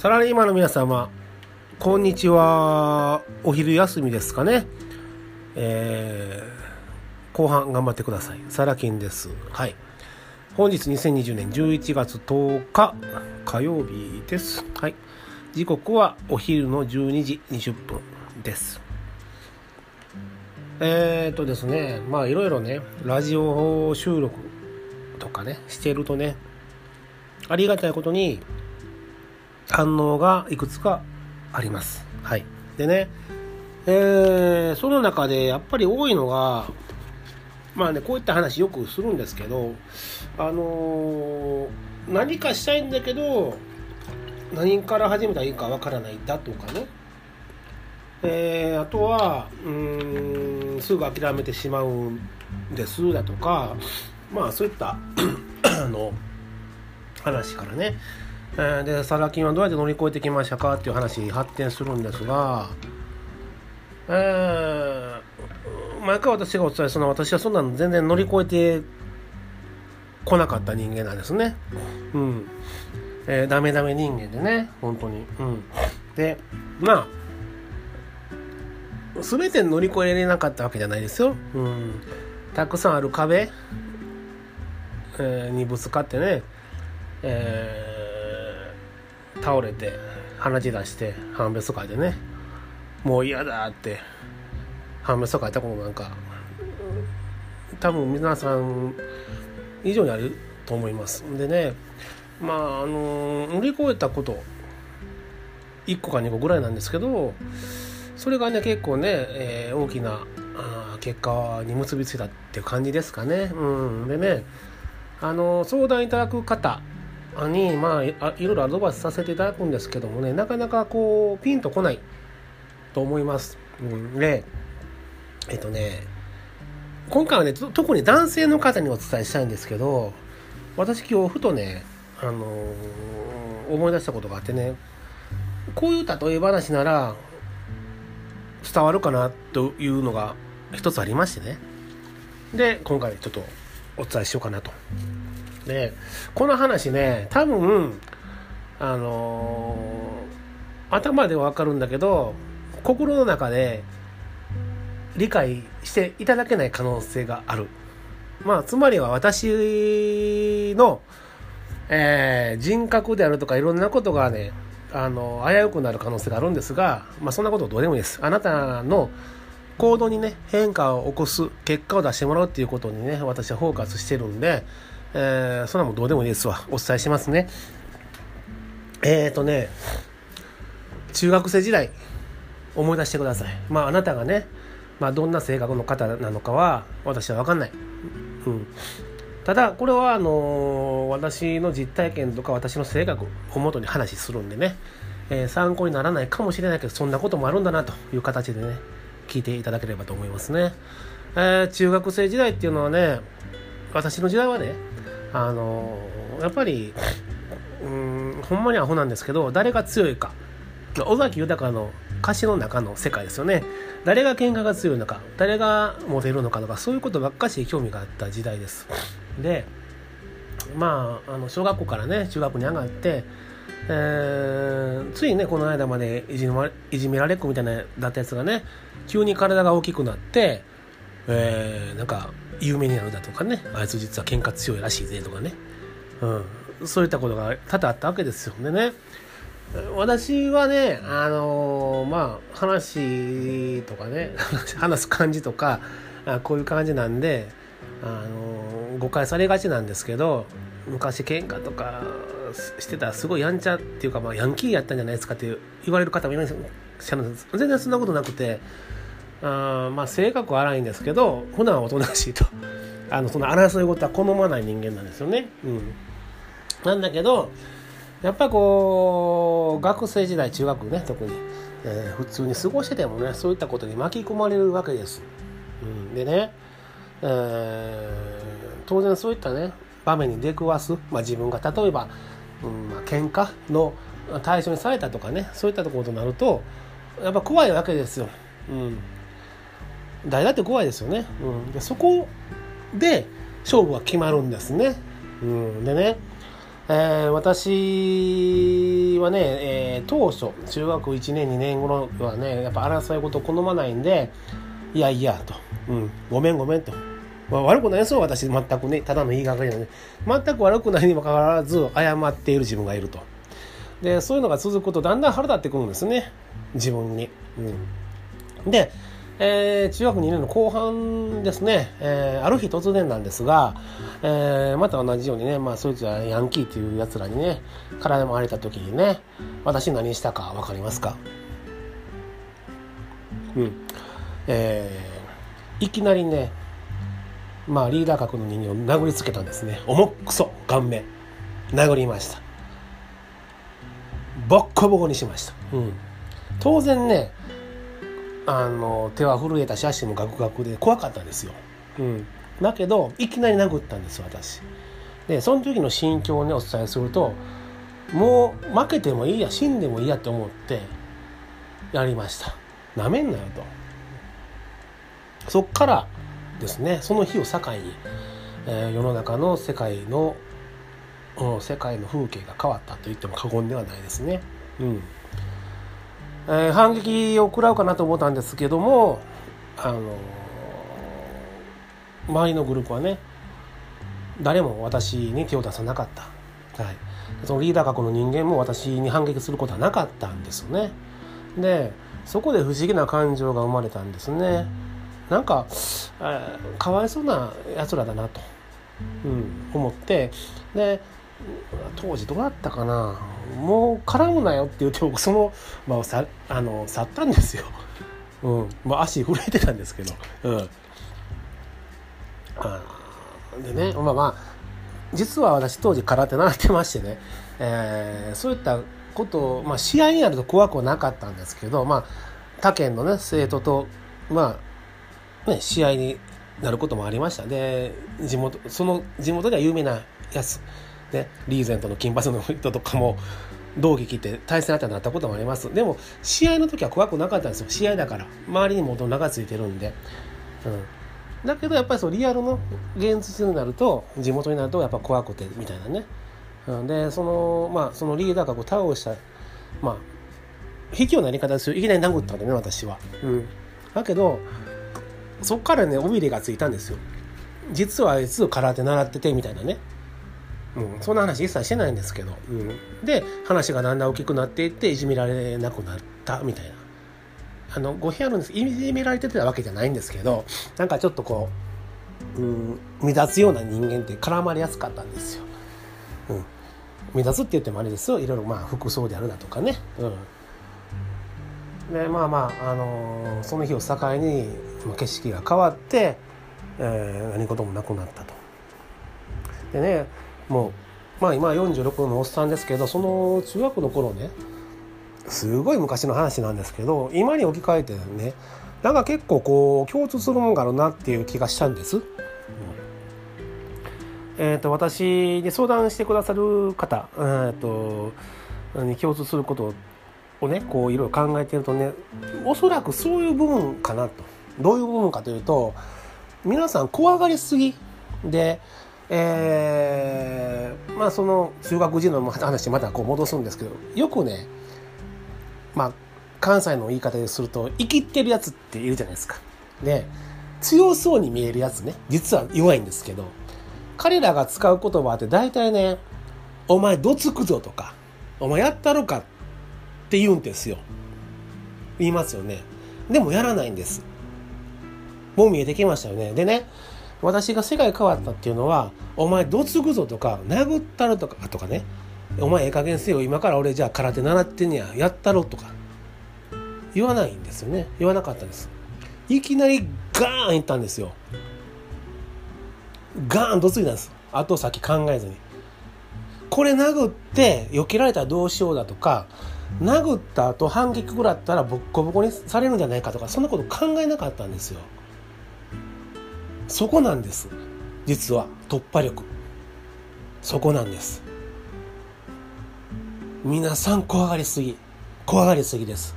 サラリーマンの皆様、こんにちは。お昼休みですかね。えー、後半頑張ってください。サラ金です。はい。本日2020年11月10日火曜日です。はい。時刻はお昼の12時20分です。えー、っとですね、まあいろいろね、ラジオ収録とかね、してるとね、ありがたいことに、反応がいくつかあります。はい。でね、えー、その中でやっぱり多いのが、まあね、こういった話よくするんですけど、あのー、何かしたいんだけど、何から始めたらいいかわからないだとかね。えー、あとは、うん、すぐ諦めてしまうんですだとか、まあそういった あの、話からね、えー、でサラ金はどうやって乗り越えてきましたかっていう話に発展するんですが、えー、毎回私がお伝えするのは私はそんなの全然乗り越えてこなかった人間なんですね。うん。えー、ダメダメ人間でね、本当に。うん。で、まあ、全て乗り越えれなかったわけじゃないですよ。うん。たくさんある壁、えー、にぶつかってね、えー倒れて鼻血出して判別会でねもう嫌だって判別会いたことなんか多分皆さん以上にあると思いますでねまああの乗り越えたこと1個か2個ぐらいなんですけどそれがね結構ね、えー、大きな結果に結びついたっていう感じですかね。うん、でねあの相談いただく方に、まあ、いろいろアドバイスさせていただくんですけどもねなかなかこうピンとこないと思います。うん、でえっとね今回はね特に男性の方にお伝えしたいんですけど私今日ふとね、あのー、思い出したことがあってねこういう例え話なら伝わるかなというのが一つありましてねで今回ちょっとお伝えしようかなとでこの話ね多分あのー、頭では分かるんだけど心の中で理解していただけない可能性がある。まあ、つまりは私の、えー、人格であるとかいろんなことがね、あの、危うくなる可能性があるんですが、まあ、そんなことどうでもいいです。あなたの行動にね、変化を起こす、結果を出してもらうっていうことにね、私はフォーカスしてるんで、えー、そんなもどうでもいいですわ。お伝えしますね。えっ、ー、とね、中学生時代、思い出してください。まあ、あなたがね、まあ、どんな性格の方なのかは、私は分かんない。うん。ただ、これは、あのー、私の実体験とか私の性格をもとに話するんでね、えー、参考にならないかもしれないけど、そんなこともあるんだなという形でね、聞いていただければと思いますね。えー、中学生時代っていうのはね、私の時代はね、あのやっぱりうんほんまにアホなんですけど誰が強いか。尾崎豊の歌詞の中の世界ですよね。誰が喧嘩が強いのか誰がモテるのかとかそういうことばっかし興味があった時代です。でまああの小学校からね中学に上がって、えー、ついねこの間までいじめいじめられっ子みたいなだったやつがね急に体が大きくなって、えー、なんか有名になるだとかねあいつ実は喧嘩強いらしいぜとかね、うん、そういったことが多々あったわけですよね。私はねあのー、まあ話とかね 話す感じとかあこういう感じなんで、あのー、誤解されがちなんですけど昔喧嘩とかしてたらすごいやんちゃっていうか、まあ、ヤンキーやったんじゃないですかって言われる方もいらっしゃるんです。全然そんなことなくてあまあ性格は荒いんですけど普段はおとなしいと あのその争い事は好まない人間なんですよね。うん、なんだけどやっぱこう学生時代中学ね特に、えー、普通に過ごしててもねそういったことに巻き込まれるわけです。うん、でね、えー、当然そういったね場面に出くわす、まあ、自分が例えば、うんまあ喧嘩の対象にされたとかねそういったところとなるとやっぱ怖いわけですよ。うん誰だって怖いですよね、うん、でそこで勝負は決まるんですね、うん、でね、えー、私はね、えー、当初中学1年2年頃はねやっぱ争い事を好まないんでいやいやと、うん、ごめんごめんと、まあ、悪くないですよ私。全くね。ただの言いがかりなので。全く悪くないにもかかわらず謝っている自分がいると。でそういうのが続くとだんだん腹立ってくるんですね。自分に、うん、でえー、中学2年の後半ですね、えー、ある日突然なんですが、えー、また同じようにね、まあ、そいつはヤンキーっていうやつらにね体も荒れた時にね私何したか分かりますか？うん。えー、いきなりねまあリーダー格の人間を殴りつけたんですね。重くそ顔面。殴りました。ボッコボコにしました、うん、当然ねあの手は震えたし足もガクガクで怖かったんですよ、うん、だけどいきなり殴ったんです私。でその時の心境をねお伝えするともう負けてもいいや死んでもいいやと思ってやりました。なめんなよと。そっからですねその日を境に、えー、世の中の世界の、うん、世界の風景が変わったと言っても過言ではないですね。うんえー、反撃を食らうかなと思ったんですけども、あの、周りのグループはね誰も私に手を出さなかった、はい、そのリーダー格の人間も私に反撃することはなかったんですよね。でそこで不思議な感情が生まれたんですね。なんか、かわいそうなやつらだなと、うん、思ってで当時どうだったかな。もう絡むなよって言って僕その場をさあの去ったんですよ。うん。まあ、足震えてたんですけど。うん、あでねまあまあ実は私当時空手習ってましてね、えー、そういったことを、まあ、試合になると怖くはなかったんですけど、まあ、他県のね生徒と、まあね、試合になることもありました。で地元その地元では有名なやつ。ね、リーゼントの金髪の人とかも同期来て対戦相手になったこともあります。でも試合の時は怖くなかったんですよ。試合だから。周りにも大人がついてるんで、うん、だけどやっぱりそうリアルの現実になると地元になるとやっぱ怖くてみたいなね、うん、でそのまあそのリーダーがこう倒したまあ卑怯なやり方ですよ。いきなり殴ったんでね私は、うん、だけどそっからね尾びれがついたんですよ。実はあいつ空手習っててみたいなね。うん、そんな話一切してないんですけど、うん、で話がだんだん大きくなっていっていじめられなくなったみたいな。あの語弊あるんです。いじめられてたわけじゃないんですけどなんかちょっとこう、うん、乱つような人間って絡まれやすかったんですよ、うん、乱つって言ってもあれですよ。いろいろまあ服装であるだとかね、うん、でまあまあ、あのー、その日を境に景色が変わって、えー、何事もなくなったと。でねもうまあ今46のおっさんですけどその中学の頃ねすごい昔の話なんですけど今に置き換えてねなんか結構こう共通するもんがあるなっていう気がしたんです。えーと、私に相談してくださる方、えーと、に共通することをねこういろいろ考えてるとねおそらくそういう部分かなとどういう部分かというと皆さん怖がりすぎでえー、まあその中学時の話またこう戻すんですけどよくねまあ関西の言い方ですると生きってるやつっているじゃないですか。で強そうに見えるやつね実は弱いんですけど彼らが使う言葉って大体ね「お前どつくぞ」とか「お前やったろか」って言うんですよ。言いますよね。でもやらないんです。もう見えてきましたよね。でね私が世界変わったっていうのはお前どつくぞとか殴ったろとかとかね。お前ええ加減せよ。今から俺じゃあ空手習ってんや。やったろとか。言わないんですよね。言わなかったです。いきなりガーンいったんですよ。ガーンどついたんです。後先考えずに。これ殴って避けられたらどうしようだとか殴った後反撃食らったらボッコボコにされるんじゃないかとかそんなこと考えなかったんですよ。そこなんです。実は突破力。そこなんです。皆さん怖がりすぎ。怖がりすぎです。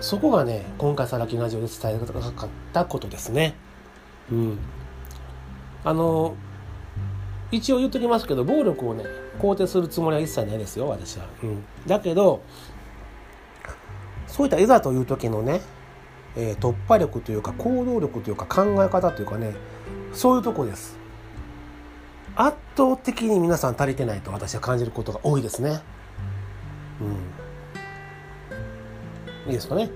そこがね今回さらきラジオで伝えたかったことですね。うん。あの一応言っときますけど暴力をね肯定するつもりは一切ないですよ私は、うん、だけどそういったいざという時のね、えー、突破力というか行動力というか考え方というかねそういうとこです。圧倒的に皆さん足りてないと私は感じることが多いですね。うん。いいですかね。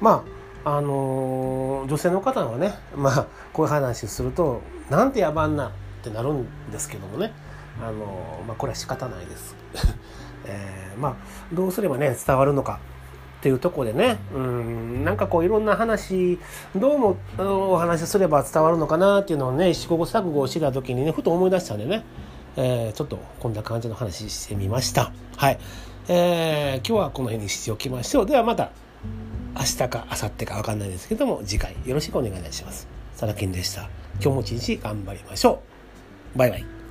まああのー、女性の方はねまあこういう話するとなんて野蛮なってなるんですけどもね。あのー、まあこれは仕方ないです、えー、まあどうすればね伝わるのか。っていうとこでねうんなんかこういろんな話どうもお話しすれば伝わるのかなっていうのをね試行錯誤してた時にねふと思い出したんでね、えー、ちょっとこんな感じの話してみましたはい、えー、今日はこの辺にしておきましょうではまた明日か明後日か分かんないですけども次回よろしくお願いいたします。さらきんでした。今日も一日頑張りましょう。バイバイ。